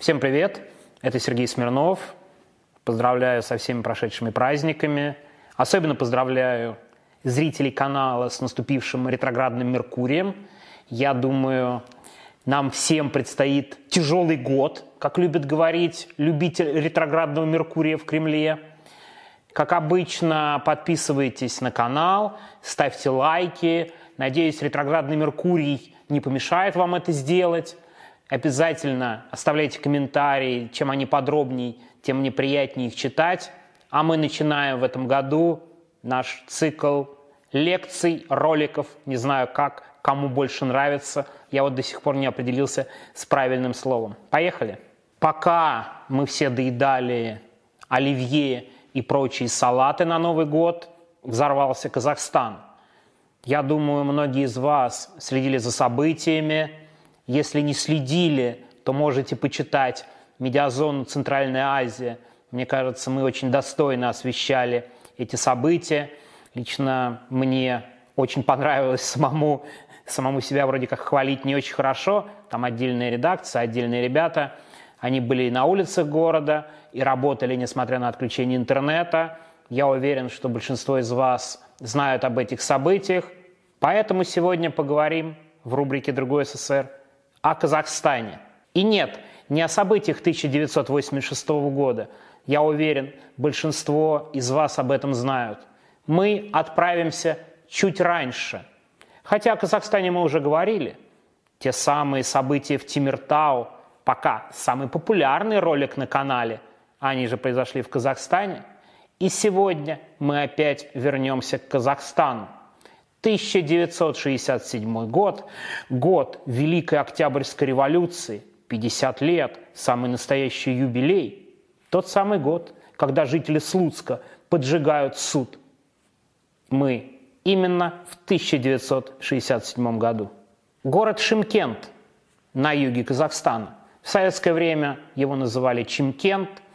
Всем привет! Это Сергей Смирнов. Поздравляю со всеми прошедшими праздниками. Особенно поздравляю зрителей канала с наступившим ретроградным Меркурием. Я думаю, нам всем предстоит тяжелый год, как любит говорить любитель ретроградного Меркурия в Кремле. Как обычно, подписывайтесь на канал, ставьте лайки. Надеюсь, ретроградный Меркурий не помешает вам это сделать. Обязательно оставляйте комментарии. Чем они подробней, тем мне приятнее их читать. А мы начинаем в этом году наш цикл лекций, роликов. Не знаю как, кому больше нравится. Я вот до сих пор не определился с правильным словом. Поехали. Пока мы все доедали оливье и прочие салаты на Новый год, взорвался Казахстан. Я думаю, многие из вас следили за событиями, если не следили, то можете почитать «Медиазону Центральная Азия». Мне кажется, мы очень достойно освещали эти события. Лично мне очень понравилось самому, самому себя вроде как хвалить не очень хорошо. Там отдельная редакция, отдельные ребята. Они были и на улицах города, и работали, несмотря на отключение интернета. Я уверен, что большинство из вас знают об этих событиях. Поэтому сегодня поговорим в рубрике «Другой СССР» о Казахстане. И нет, не о событиях 1986 года. Я уверен, большинство из вас об этом знают. Мы отправимся чуть раньше. Хотя о Казахстане мы уже говорили. Те самые события в Тимиртау, пока самый популярный ролик на канале, они же произошли в Казахстане. И сегодня мы опять вернемся к Казахстану. 1967 год, год Великой Октябрьской революции, 50 лет, самый настоящий юбилей. Тот самый год, когда жители Слуцка поджигают суд. Мы именно в 1967 году. Город Шимкент на юге Казахстана. В советское время его называли Чимкент –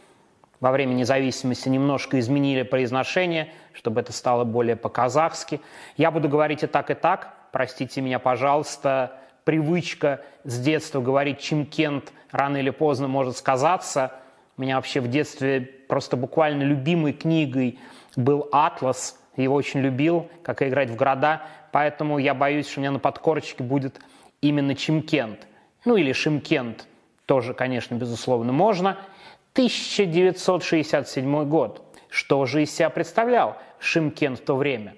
во время независимости немножко изменили произношение, чтобы это стало более по-казахски. Я буду говорить и так, и так. Простите меня, пожалуйста. Привычка с детства говорить Чимкент рано или поздно может сказаться. У меня вообще в детстве просто буквально любимой книгой был «Атлас». Его очень любил, как и играть в города. Поэтому я боюсь, что у меня на подкорочке будет именно Чимкент. Ну или Шимкент. Тоже, конечно, безусловно, можно – 1967 год. Что же из себя представлял Шимкен в то время?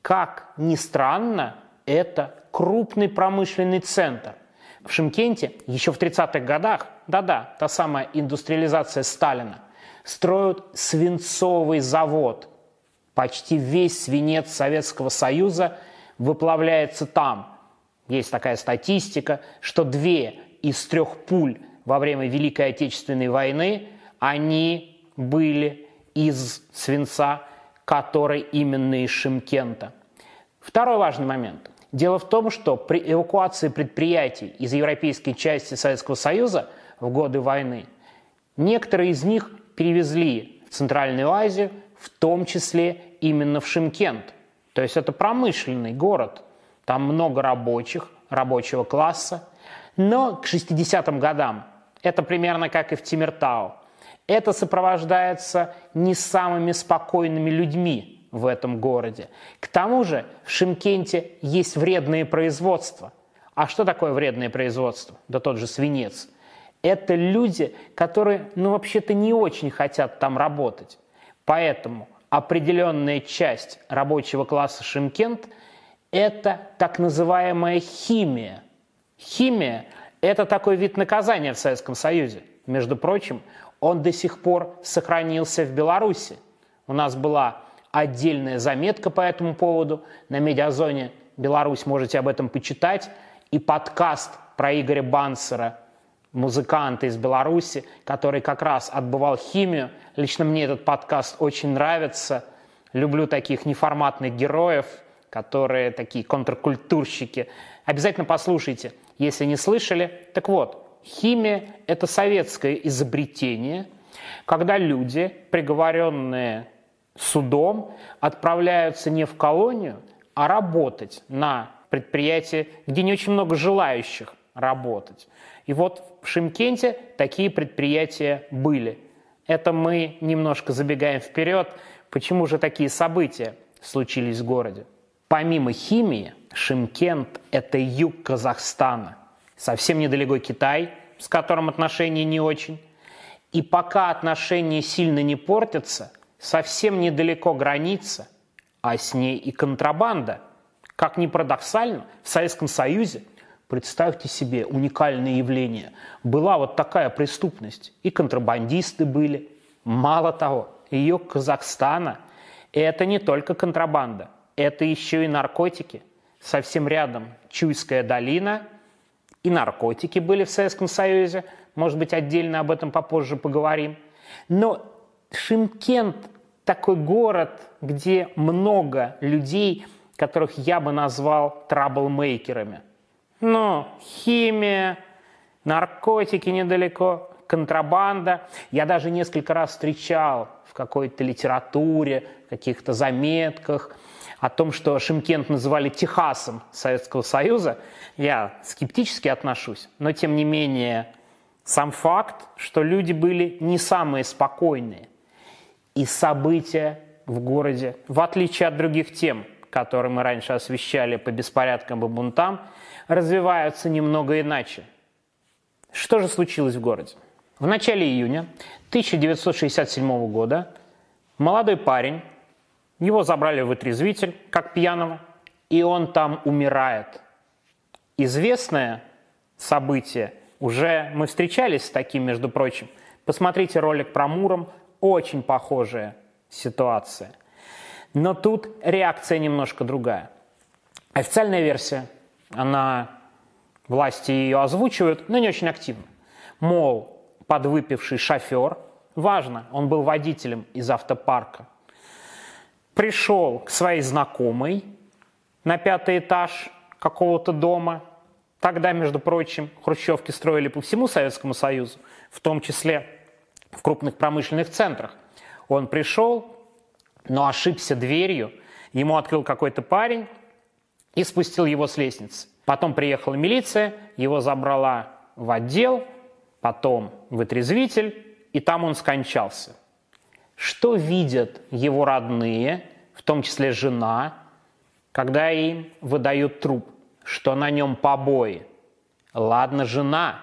Как ни странно, это крупный промышленный центр. В Шимкенте еще в 30-х годах, да-да, та самая индустриализация Сталина, строят свинцовый завод. Почти весь свинец Советского Союза выплавляется там. Есть такая статистика, что две из трех пуль во время Великой Отечественной войны, они были из свинца, который именно из Шимкента. Второй важный момент. Дело в том, что при эвакуации предприятий из европейской части Советского Союза в годы войны некоторые из них перевезли в Центральную Азию, в том числе именно в Шимкент. То есть это промышленный город. Там много рабочих, рабочего класса. Но к 60-м годам это примерно как и в Тимиртау. Это сопровождается не самыми спокойными людьми в этом городе. К тому же в Шимкенте есть вредные производства. А что такое вредное производство? Да тот же свинец. Это люди, которые, ну, вообще-то не очень хотят там работать. Поэтому определенная часть рабочего класса Шимкент – это так называемая химия. Химия это такой вид наказания в Советском Союзе. Между прочим, он до сих пор сохранился в Беларуси. У нас была отдельная заметка по этому поводу. На медиазоне Беларусь можете об этом почитать. И подкаст про Игоря Бансера, музыканта из Беларуси, который как раз отбывал химию. Лично мне этот подкаст очень нравится. Люблю таких неформатных героев, которые такие контркультурщики. Обязательно послушайте. Если не слышали, так вот, химия – это советское изобретение, когда люди, приговоренные судом, отправляются не в колонию, а работать на предприятии, где не очень много желающих работать. И вот в Шимкенте такие предприятия были. Это мы немножко забегаем вперед. Почему же такие события случились в городе? Помимо химии, Шимкент – это юг Казахстана. Совсем недалеко Китай, с которым отношения не очень. И пока отношения сильно не портятся, совсем недалеко граница, а с ней и контрабанда. Как ни парадоксально, в Советском Союзе, представьте себе уникальное явление, была вот такая преступность. И контрабандисты были. Мало того, ее Казахстана – это не только контрабанда, это еще и наркотики. Совсем рядом Чуйская долина – и наркотики были в Советском Союзе – может быть, отдельно об этом попозже поговорим. Но Шимкент такой город, где много людей, которых я бы назвал траблмейкерами. Ну, химия, наркотики недалеко, контрабанда. Я даже несколько раз встречал в какой-то литературе, в каких-то заметках о том, что Шимкент называли Техасом Советского Союза. Я скептически отношусь, но тем не менее сам факт, что люди были не самые спокойные. И события в городе, в отличие от других тем, которые мы раньше освещали по беспорядкам и бунтам, развиваются немного иначе. Что же случилось в городе? В начале июня 1967 года молодой парень, его забрали в вытрезвитель, как пьяного, и он там умирает. Известное событие уже мы встречались с таким, между прочим. Посмотрите ролик про Муром, очень похожая ситуация. Но тут реакция немножко другая. Официальная версия, она, власти ее озвучивают, но не очень активно. Мол, подвыпивший шофер, важно, он был водителем из автопарка, пришел к своей знакомой на пятый этаж какого-то дома – Тогда, между прочим, хрущевки строили по всему Советскому Союзу, в том числе в крупных промышленных центрах. Он пришел, но ошибся дверью, ему открыл какой-то парень и спустил его с лестницы. Потом приехала милиция, его забрала в отдел, потом в отрезвитель, и там он скончался. Что видят его родные, в том числе жена, когда им выдают труп – что на нем побои. Ладно, жена,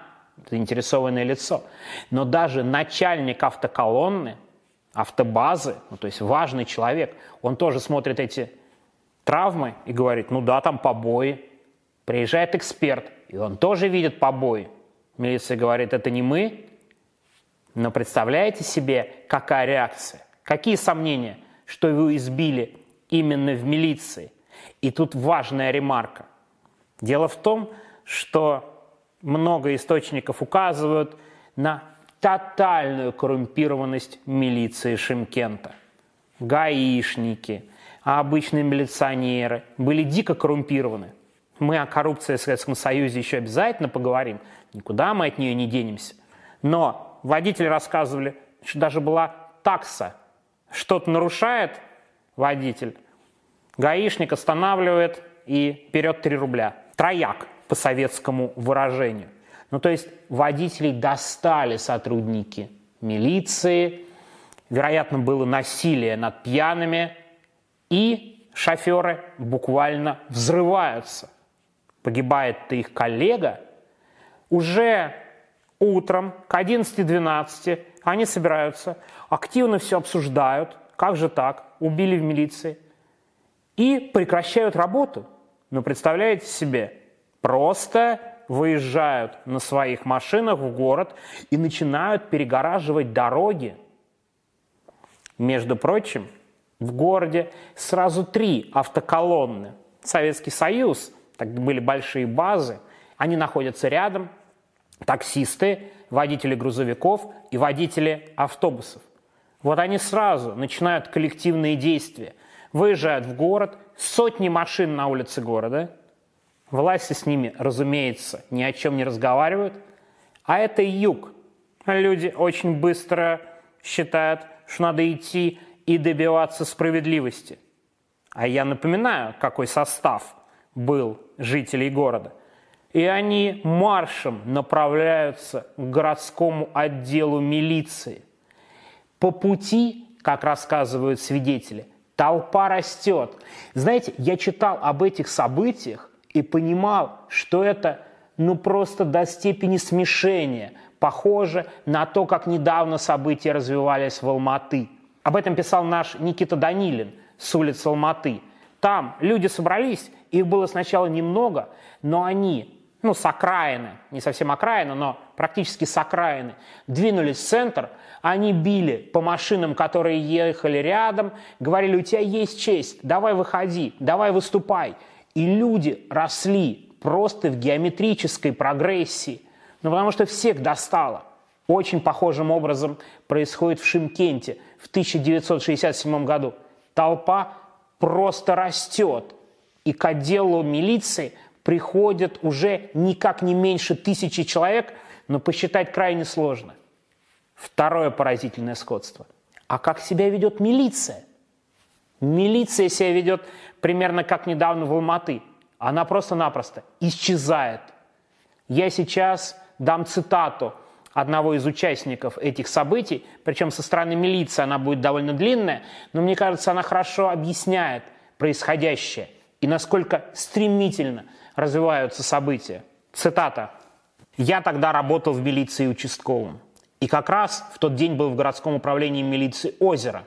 заинтересованное лицо, но даже начальник автоколонны, автобазы, ну, то есть важный человек, он тоже смотрит эти травмы и говорит, ну да, там побои. Приезжает эксперт, и он тоже видит побои. Милиция говорит, это не мы. Но представляете себе, какая реакция? Какие сомнения, что его избили именно в милиции? И тут важная ремарка – Дело в том, что много источников указывают на тотальную коррумпированность милиции Шимкента. Гаишники, а обычные милиционеры были дико коррумпированы. Мы о коррупции в Советском Союзе еще обязательно поговорим. Никуда мы от нее не денемся. Но водители рассказывали, что даже была такса. Что-то нарушает водитель, гаишник останавливает и берет 3 рубля трояк по советскому выражению. Ну, то есть водителей достали сотрудники милиции, вероятно, было насилие над пьяными, и шоферы буквально взрываются. Погибает их коллега. Уже утром к 11-12 они собираются, активно все обсуждают, как же так, убили в милиции, и прекращают работу – но представляете себе, просто выезжают на своих машинах в город и начинают перегораживать дороги. Между прочим, в городе сразу три автоколонны. Советский Союз, так были большие базы, они находятся рядом, таксисты, водители грузовиков и водители автобусов. Вот они сразу начинают коллективные действия, выезжают в город, сотни машин на улице города. Власти с ними, разумеется, ни о чем не разговаривают. А это юг. Люди очень быстро считают, что надо идти и добиваться справедливости. А я напоминаю, какой состав был жителей города. И они маршем направляются к городскому отделу милиции. По пути, как рассказывают свидетели, толпа растет. Знаете, я читал об этих событиях и понимал, что это ну просто до степени смешения, похоже на то, как недавно события развивались в Алматы. Об этом писал наш Никита Данилин с улицы Алматы. Там люди собрались, их было сначала немного, но они ну, с окраины, не совсем окраины, но практически с окраины, двинулись в центр, они били по машинам, которые ехали рядом, говорили, у тебя есть честь, давай выходи, давай выступай. И люди росли просто в геометрической прогрессии, ну, потому что всех достало. Очень похожим образом происходит в Шимкенте в 1967 году. Толпа просто растет, и к отделу милиции – приходят уже никак не меньше тысячи человек, но посчитать крайне сложно. Второе поразительное сходство. А как себя ведет милиция? Милиция себя ведет примерно как недавно в Алматы. Она просто-напросто исчезает. Я сейчас дам цитату одного из участников этих событий, причем со стороны милиции она будет довольно длинная, но мне кажется, она хорошо объясняет происходящее и насколько стремительно – развиваются события. Цитата. «Я тогда работал в милиции участковым. И как раз в тот день был в городском управлении милиции «Озеро».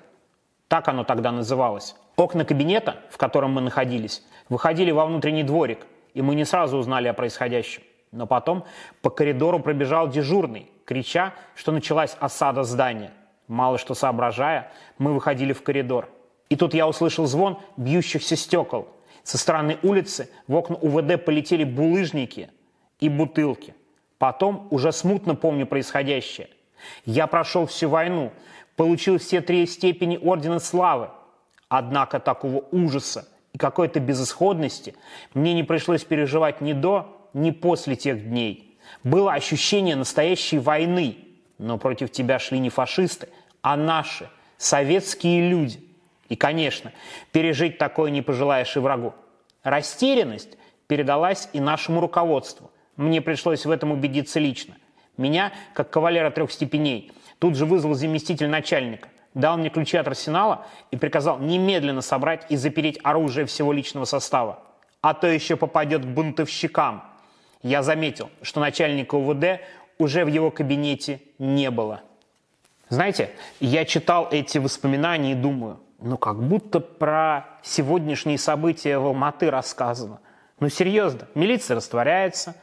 Так оно тогда называлось. Окна кабинета, в котором мы находились, выходили во внутренний дворик, и мы не сразу узнали о происходящем. Но потом по коридору пробежал дежурный, крича, что началась осада здания. Мало что соображая, мы выходили в коридор. И тут я услышал звон бьющихся стекол – со стороны улицы в окна УВД полетели булыжники и бутылки. Потом уже смутно помню происходящее. Я прошел всю войну, получил все три степени Ордена Славы. Однако такого ужаса и какой-то безысходности мне не пришлось переживать ни до, ни после тех дней. Было ощущение настоящей войны, но против тебя шли не фашисты, а наши, советские люди – и, конечно, пережить такое не пожелаешь и врагу. Растерянность передалась и нашему руководству. Мне пришлось в этом убедиться лично. Меня, как кавалера трех степеней, тут же вызвал заместитель начальника, дал мне ключи от арсенала и приказал немедленно собрать и запереть оружие всего личного состава. А то еще попадет к бунтовщикам. Я заметил, что начальника УВД уже в его кабинете не было. Знаете, я читал эти воспоминания и думаю – ну, как будто про сегодняшние события в Алматы рассказано. Ну, серьезно, милиция растворяется,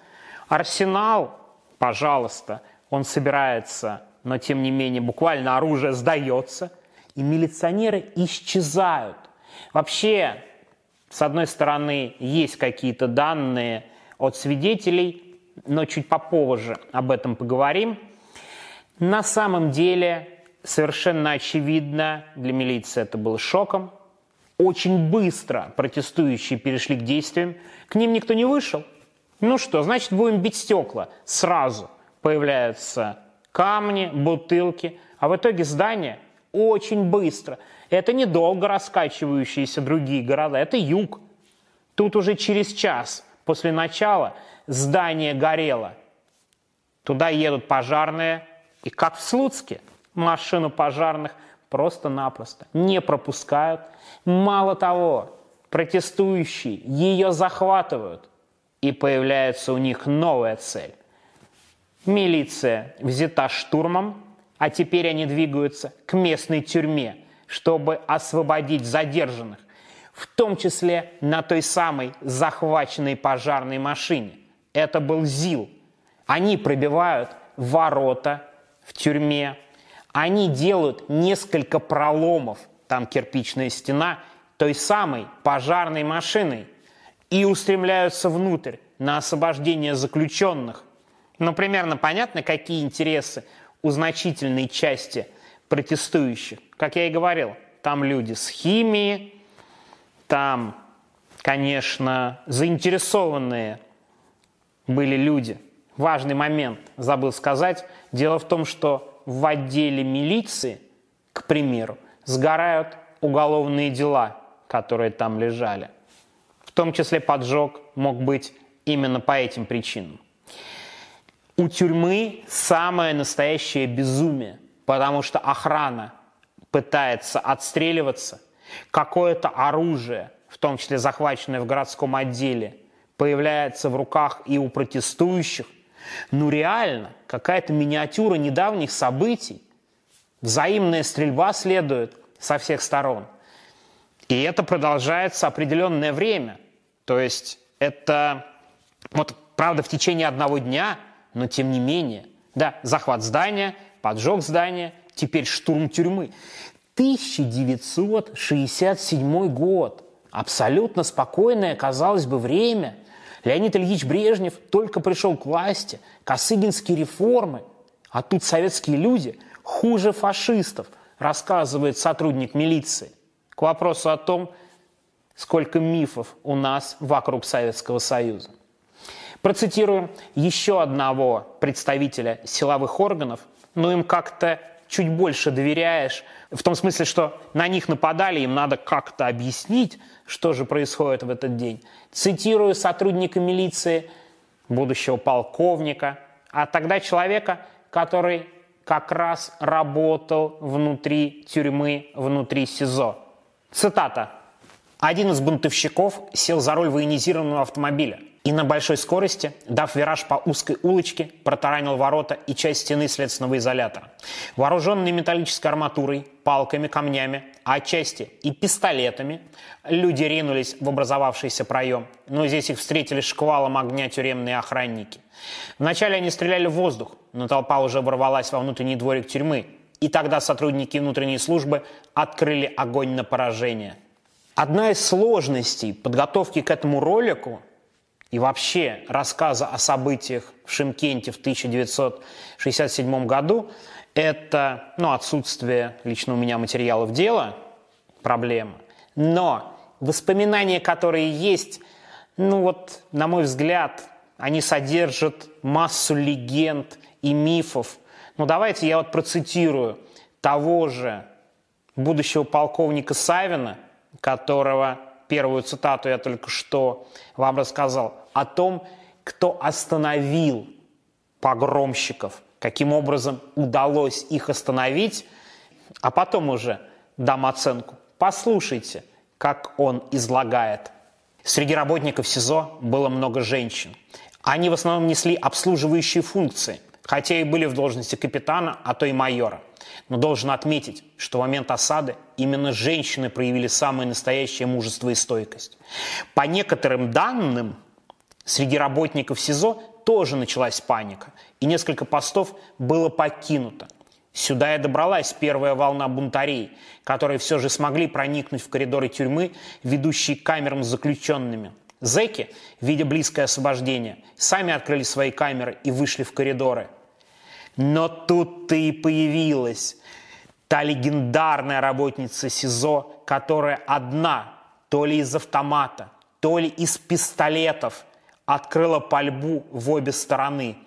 арсенал, пожалуйста, он собирается, но тем не менее буквально оружие сдается, и милиционеры исчезают. Вообще, с одной стороны, есть какие-то данные от свидетелей, но чуть попозже об этом поговорим. На самом деле совершенно очевидно, для милиции это было шоком. Очень быстро протестующие перешли к действиям. К ним никто не вышел. Ну что, значит, будем бить стекла. Сразу появляются камни, бутылки. А в итоге здание очень быстро. Это недолго раскачивающиеся другие города, это юг. Тут уже через час после начала здание горело. Туда едут пожарные, и как в Слуцке – машину пожарных просто-напросто не пропускают. Мало того, протестующие ее захватывают, и появляется у них новая цель. Милиция взята штурмом, а теперь они двигаются к местной тюрьме, чтобы освободить задержанных, в том числе на той самой захваченной пожарной машине. Это был ЗИЛ. Они пробивают ворота в тюрьме, они делают несколько проломов, там кирпичная стена, той самой пожарной машиной, и устремляются внутрь на освобождение заключенных. Ну, примерно понятно, какие интересы у значительной части протестующих. Как я и говорил, там люди с химией, там, конечно, заинтересованные были люди. Важный момент, забыл сказать. Дело в том, что в отделе милиции, к примеру, сгорают уголовные дела, которые там лежали. В том числе поджог мог быть именно по этим причинам. У тюрьмы самое настоящее безумие, потому что охрана пытается отстреливаться, какое-то оружие, в том числе захваченное в городском отделе, появляется в руках и у протестующих. Ну реально, какая-то миниатюра недавних событий. Взаимная стрельба следует со всех сторон. И это продолжается определенное время. То есть это, вот, правда, в течение одного дня, но тем не менее. Да, захват здания, поджог здания, теперь штурм тюрьмы. 1967 год. Абсолютно спокойное, казалось бы, время. Леонид Ильич Брежнев только пришел к власти, Косыгинские реформы. А тут советские люди хуже фашистов, рассказывает сотрудник милиции. К вопросу о том, сколько мифов у нас вокруг Советского Союза. Процитирую еще одного представителя силовых органов, но им как-то чуть больше доверяешь, в том смысле, что на них нападали, им надо как-то объяснить, что же происходит в этот день. Цитирую сотрудника милиции, будущего полковника, а тогда человека, который как раз работал внутри тюрьмы, внутри СИЗО. Цитата. Один из бунтовщиков сел за руль военизированного автомобиля и на большой скорости, дав вираж по узкой улочке, протаранил ворота и часть стены следственного изолятора. Вооруженные металлической арматурой, палками, камнями, а отчасти и пистолетами, люди ринулись в образовавшийся проем, но здесь их встретили шквалом огня тюремные охранники. Вначале они стреляли в воздух, но толпа уже ворвалась во внутренний дворик тюрьмы, и тогда сотрудники внутренней службы открыли огонь на поражение – Одна из сложностей подготовки к этому ролику и вообще рассказа о событиях в Шимкенте в 1967 году – это ну, отсутствие лично у меня материалов дела, проблема. Но воспоминания, которые есть, ну вот, на мой взгляд, они содержат массу легенд и мифов. Ну давайте я вот процитирую того же будущего полковника Савина – которого первую цитату я только что вам рассказал, о том, кто остановил погромщиков, каким образом удалось их остановить, а потом уже дам оценку. Послушайте, как он излагает. Среди работников СИЗО было много женщин. Они в основном несли обслуживающие функции, хотя и были в должности капитана, а то и майора. Но должен отметить, что в момент осады именно женщины проявили самое настоящее мужество и стойкость. По некоторым данным, среди работников СИЗО тоже началась паника, и несколько постов было покинуто. Сюда и добралась первая волна бунтарей, которые все же смогли проникнуть в коридоры тюрьмы, ведущие к камерам с заключенными. Зеки, видя близкое освобождение, сами открыли свои камеры и вышли в коридоры – но тут-то и появилась та легендарная работница СИЗО, которая одна, то ли из автомата, то ли из пистолетов, открыла пальбу в обе стороны.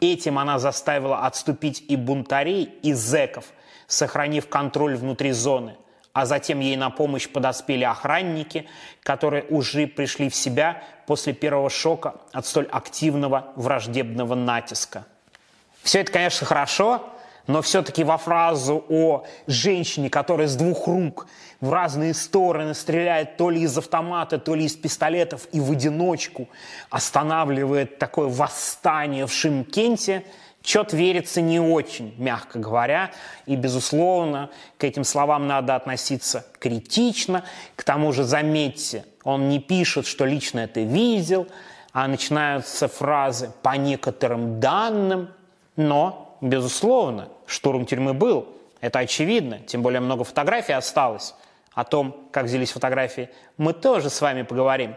Этим она заставила отступить и бунтарей, и зеков, сохранив контроль внутри зоны. А затем ей на помощь подоспели охранники, которые уже пришли в себя после первого шока от столь активного враждебного натиска. Все это, конечно, хорошо, но все-таки во фразу о женщине, которая с двух рук в разные стороны стреляет то ли из автомата, то ли из пистолетов и в одиночку останавливает такое восстание в Шимкенте, что-то верится не очень, мягко говоря. И, безусловно, к этим словам надо относиться критично. К тому же, заметьте, он не пишет, что лично это видел, а начинаются фразы «по некоторым данным», но, безусловно, штурм тюрьмы был. Это очевидно. Тем более много фотографий осталось. О том, как взялись фотографии, мы тоже с вами поговорим.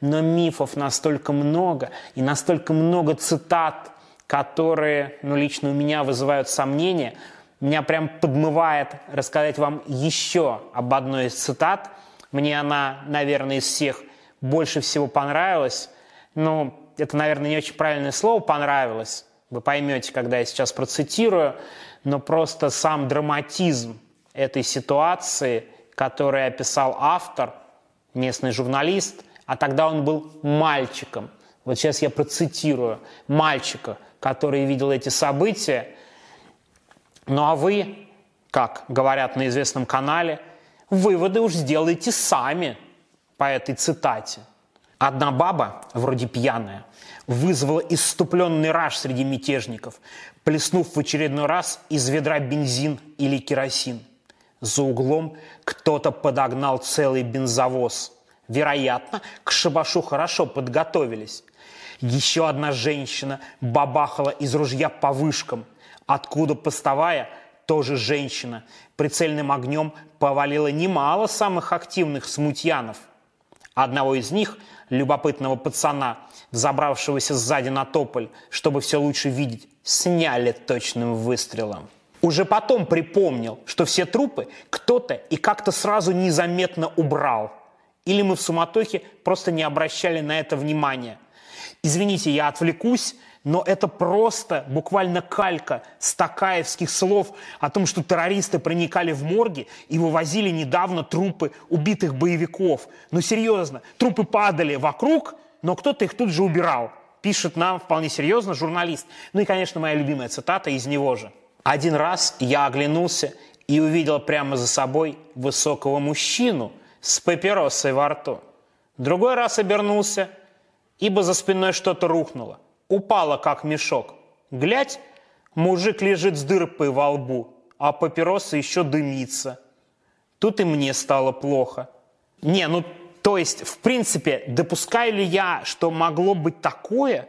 Но мифов настолько много и настолько много цитат, которые, ну, лично у меня вызывают сомнения. Меня прям подмывает рассказать вам еще об одной из цитат. Мне она, наверное, из всех больше всего понравилась. Ну, это, наверное, не очень правильное слово «понравилось», вы поймете, когда я сейчас процитирую, но просто сам драматизм этой ситуации, который описал автор, местный журналист, а тогда он был мальчиком, Вот сейчас я процитирую мальчика, который видел эти события. Ну а вы, как говорят на известном канале, выводы уж сделайте сами по этой цитате. Одна баба, вроде пьяная, вызвала иступленный раж среди мятежников, плеснув в очередной раз из ведра бензин или керосин. За углом кто-то подогнал целый бензовоз. Вероятно, к шабашу хорошо подготовились. Еще одна женщина бабахала из ружья по вышкам. Откуда поставая, тоже женщина. Прицельным огнем повалила немало самых активных смутьянов. Одного из них, любопытного пацана, забравшегося сзади на тополь, чтобы все лучше видеть, сняли точным выстрелом. Уже потом припомнил, что все трупы кто-то и как-то сразу незаметно убрал. Или мы в суматохе просто не обращали на это внимания. Извините, я отвлекусь, но это просто буквально калька стакаевских слов о том, что террористы проникали в морги и вывозили недавно трупы убитых боевиков. Ну серьезно, трупы падали вокруг, но кто-то их тут же убирал. Пишет нам вполне серьезно журналист. Ну и, конечно, моя любимая цитата из него же. Один раз я оглянулся и увидел прямо за собой высокого мужчину с папиросой во рту. Другой раз обернулся – ибо за спиной что-то рухнуло. Упало, как мешок. Глядь, мужик лежит с дырпой во лбу, а папироса еще дымится. Тут и мне стало плохо. Не, ну, то есть, в принципе, допускаю ли я, что могло быть такое?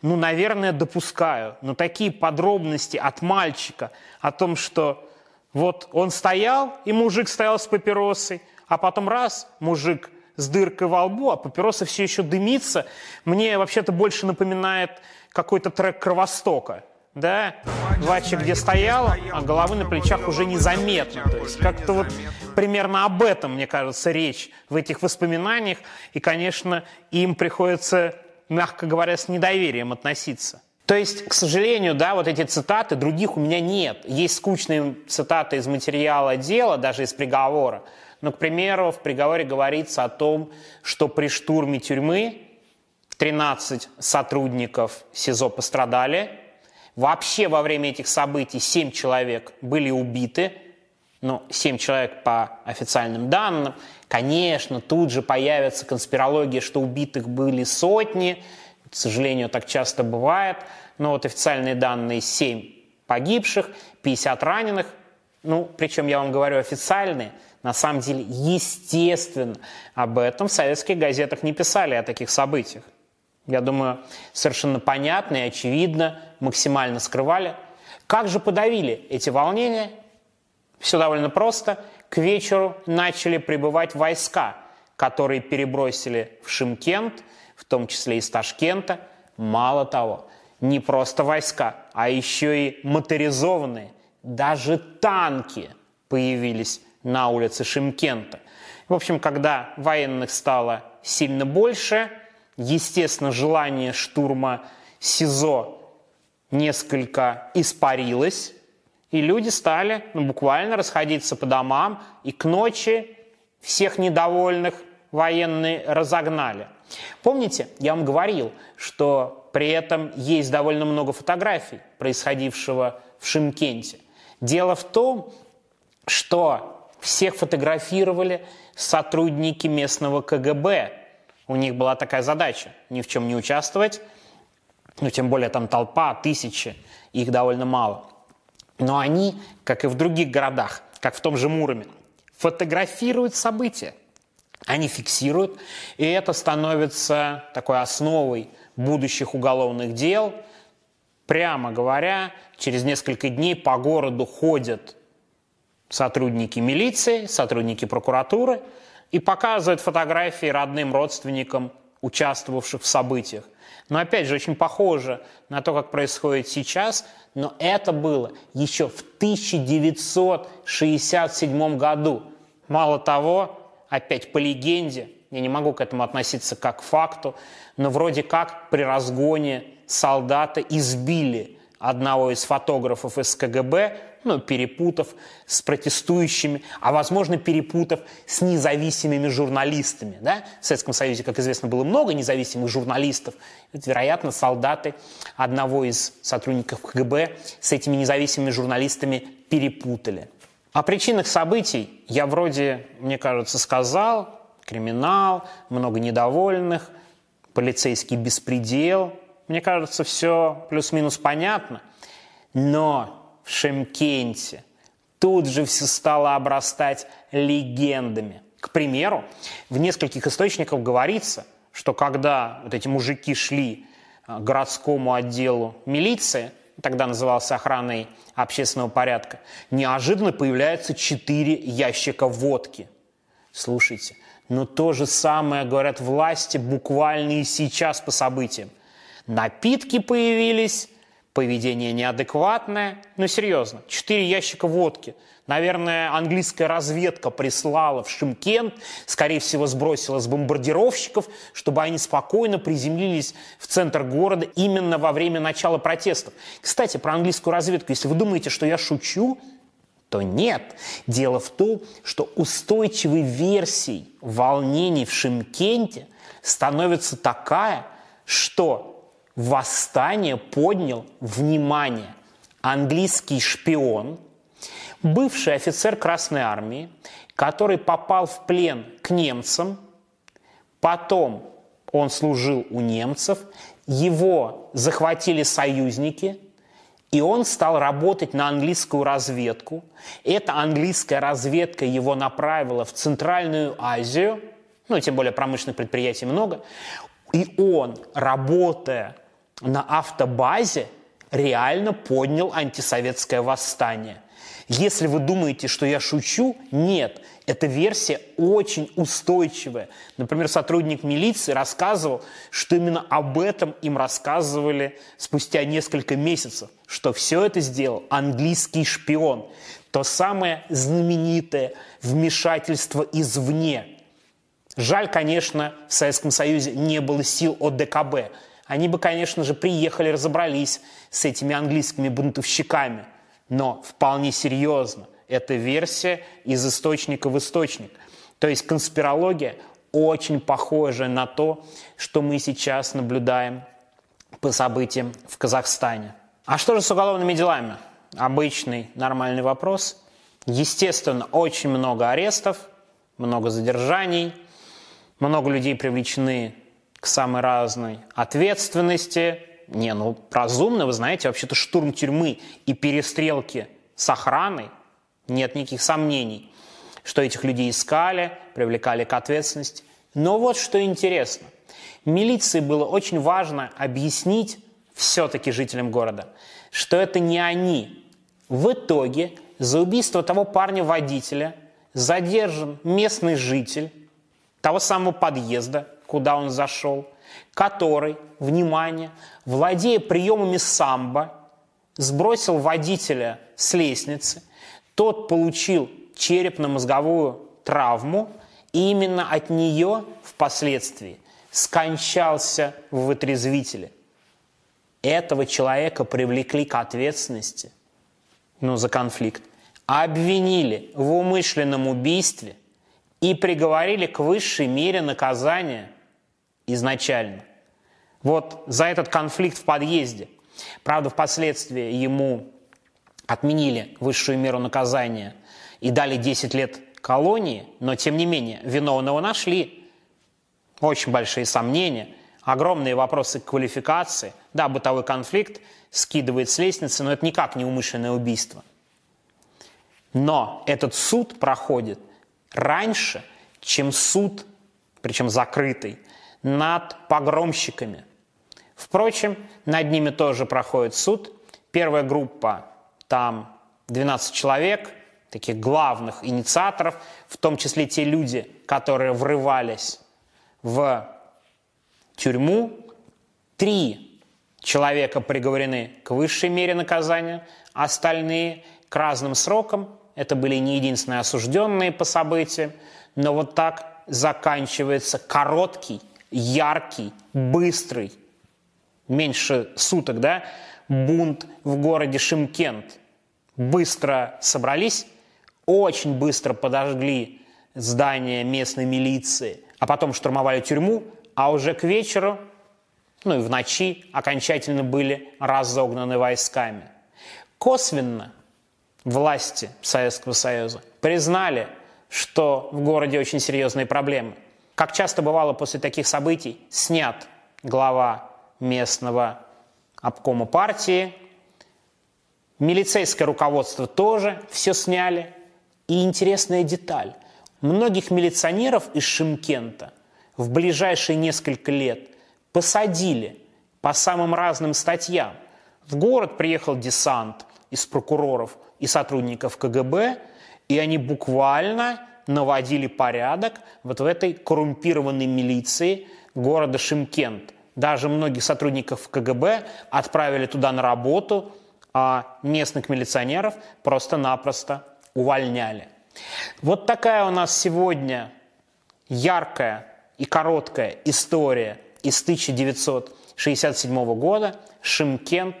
Ну, наверное, допускаю. Но такие подробности от мальчика о том, что вот он стоял, и мужик стоял с папиросой, а потом раз, мужик с дыркой во лбу, а папироса все еще дымится, мне вообще-то больше напоминает какой-то трек Кровостока. Да, Вача где стояла, а головы на плечах уже незаметно. То есть как-то вот примерно об этом, мне кажется, речь в этих воспоминаниях. И, конечно, им приходится, мягко говоря, с недоверием относиться. То есть, к сожалению, да, вот эти цитаты, других у меня нет. Есть скучные цитаты из материала дела, даже из приговора. Но, к примеру, в приговоре говорится о том, что при штурме тюрьмы 13 сотрудников СИЗО пострадали. Вообще во время этих событий 7 человек были убиты. Ну, 7 человек по официальным данным. Конечно, тут же появится конспирология, что убитых были сотни. К сожалению, так часто бывает. Но вот официальные данные 7 погибших, 50 раненых. Ну, причем я вам говорю официальные – на самом деле, естественно, об этом в советских газетах не писали, о таких событиях. Я думаю, совершенно понятно и очевидно, максимально скрывали. Как же подавили эти волнения? Все довольно просто. К вечеру начали прибывать войска, которые перебросили в Шимкент, в том числе из Ташкента. Мало того, не просто войска, а еще и моторизованные, даже танки появились на улице Шимкента. В общем, когда военных стало сильно больше, естественно, желание штурма СИЗО несколько испарилось, и люди стали ну, буквально расходиться по домам, и к ночи всех недовольных военные разогнали. Помните, я вам говорил, что при этом есть довольно много фотографий происходившего в Шимкенте. Дело в том, что всех фотографировали сотрудники местного КГБ. У них была такая задача – ни в чем не участвовать, ну, тем более там толпа, тысячи, их довольно мало. Но они, как и в других городах, как в том же Муроме, фотографируют события. Они фиксируют, и это становится такой основой будущих уголовных дел. Прямо говоря, через несколько дней по городу ходят сотрудники милиции, сотрудники прокуратуры и показывают фотографии родным родственникам, участвовавших в событиях. Но опять же, очень похоже на то, как происходит сейчас, но это было еще в 1967 году. Мало того, опять по легенде, я не могу к этому относиться как к факту, но вроде как при разгоне солдата избили одного из фотографов из КГБ ну, перепутав с протестующими, а, возможно, перепутав с независимыми журналистами. Да? В Советском Союзе, как известно, было много независимых журналистов. Это, вероятно, солдаты одного из сотрудников КГБ с этими независимыми журналистами перепутали. О причинах событий я вроде, мне кажется, сказал. Криминал, много недовольных, полицейский беспредел. Мне кажется, все плюс-минус понятно. Но в Шемкенте. Тут же все стало обрастать легендами. К примеру, в нескольких источниках говорится, что когда вот эти мужики шли а, к городскому отделу милиции, тогда назывался охраной общественного порядка, неожиданно появляется четыре ящика водки. Слушайте, но то же самое говорят власти буквально и сейчас по событиям. Напитки появились, поведение неадекватное. Ну, серьезно, четыре ящика водки. Наверное, английская разведка прислала в Шимкент, скорее всего, сбросила с бомбардировщиков, чтобы они спокойно приземлились в центр города именно во время начала протестов. Кстати, про английскую разведку, если вы думаете, что я шучу, то нет. Дело в том, что устойчивой версией волнений в Шимкенте становится такая, что восстание поднял внимание английский шпион, бывший офицер Красной Армии, который попал в плен к немцам, потом он служил у немцев, его захватили союзники, и он стал работать на английскую разведку. Эта английская разведка его направила в Центральную Азию, ну, тем более промышленных предприятий много. И он, работая на автобазе реально поднял антисоветское восстание. Если вы думаете, что я шучу, нет, эта версия очень устойчивая. Например, сотрудник милиции рассказывал, что именно об этом им рассказывали спустя несколько месяцев, что все это сделал английский шпион. То самое знаменитое вмешательство извне. Жаль, конечно, в Советском Союзе не было сил ОДКБ, они бы, конечно же, приехали, разобрались с этими английскими бунтовщиками. Но вполне серьезно, это версия из источника в источник. То есть конспирология очень похожа на то, что мы сейчас наблюдаем по событиям в Казахстане. А что же с уголовными делами? Обычный нормальный вопрос. Естественно, очень много арестов, много задержаний, много людей привлечены к самой разной ответственности. Не, ну, разумно, вы знаете, вообще-то штурм тюрьмы и перестрелки с охраной, нет никаких сомнений, что этих людей искали, привлекали к ответственности. Но вот что интересно. Милиции было очень важно объяснить все-таки жителям города, что это не они. В итоге за убийство того парня-водителя задержан местный житель того самого подъезда, куда он зашел, который, внимание, владея приемами самбо, сбросил водителя с лестницы, тот получил черепно-мозговую травму, и именно от нее впоследствии скончался в вытрезвителе. Этого человека привлекли к ответственности ну, за конфликт, обвинили в умышленном убийстве и приговорили к высшей мере наказания изначально. Вот за этот конфликт в подъезде. Правда, впоследствии ему отменили высшую меру наказания и дали 10 лет колонии, но тем не менее виновного нашли. Очень большие сомнения, огромные вопросы квалификации. Да, бытовой конфликт скидывает с лестницы, но это никак не умышленное убийство. Но этот суд проходит раньше, чем суд, причем закрытый, над погромщиками. Впрочем, над ними тоже проходит суд. Первая группа, там 12 человек, таких главных инициаторов, в том числе те люди, которые врывались в тюрьму. Три человека приговорены к высшей мере наказания, остальные к разным срокам. Это были не единственные осужденные по событиям, но вот так заканчивается короткий яркий, быстрый, меньше суток, да, бунт в городе Шимкент. быстро собрались, очень быстро подожгли здание местной милиции, а потом штурмовали тюрьму, а уже к вечеру, ну и в ночи окончательно были разогнаны войсками. Косвенно власти Советского Союза признали, что в городе очень серьезные проблемы. Как часто бывало после таких событий, снят глава местного обкома партии, милицейское руководство тоже все сняли. И интересная деталь. Многих милиционеров из Шимкента в ближайшие несколько лет посадили по самым разным статьям. В город приехал десант из прокуроров и сотрудников КГБ, и они буквально наводили порядок вот в этой коррумпированной милиции города Шимкент. Даже многих сотрудников КГБ отправили туда на работу, а местных милиционеров просто-напросто увольняли. Вот такая у нас сегодня яркая и короткая история из 1967 года. Шимкент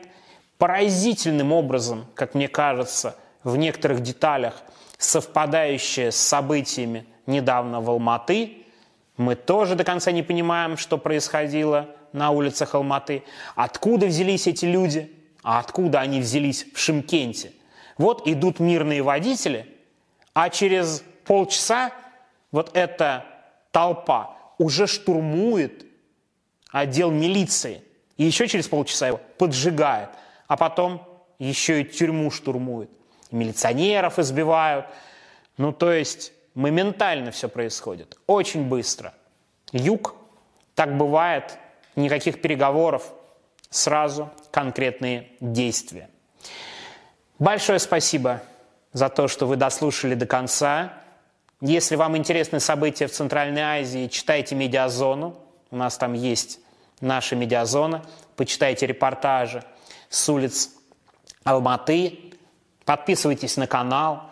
поразительным образом, как мне кажется, в некоторых деталях совпадающая с событиями недавно в Алматы. Мы тоже до конца не понимаем, что происходило на улицах Алматы. Откуда взялись эти люди? А откуда они взялись в Шимкенте? Вот идут мирные водители, а через полчаса вот эта толпа уже штурмует отдел милиции. И еще через полчаса его поджигает. А потом еще и тюрьму штурмует. Милиционеров избивают. Ну, то есть моментально все происходит. Очень быстро. Юг, так бывает, никаких переговоров, сразу конкретные действия. Большое спасибо за то, что вы дослушали до конца. Если вам интересны события в Центральной Азии, читайте «Медиазону». У нас там есть наша «Медиазона». Почитайте репортажи с улиц Алматы. Подписывайтесь на канал.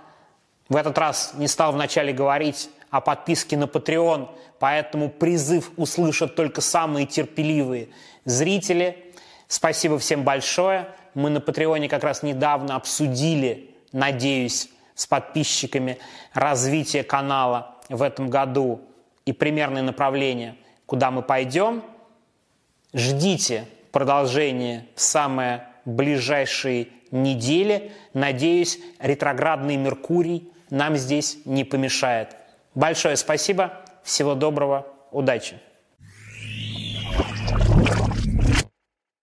В этот раз не стал вначале говорить о подписке на Patreon, поэтому призыв услышат только самые терпеливые зрители. Спасибо всем большое. Мы на Патреоне как раз недавно обсудили, надеюсь, с подписчиками развитие канала в этом году и примерное направление, куда мы пойдем. Ждите продолжение в самое ближайшие недели. Надеюсь, ретроградный Меркурий нам здесь не помешает. Большое спасибо, всего доброго, удачи!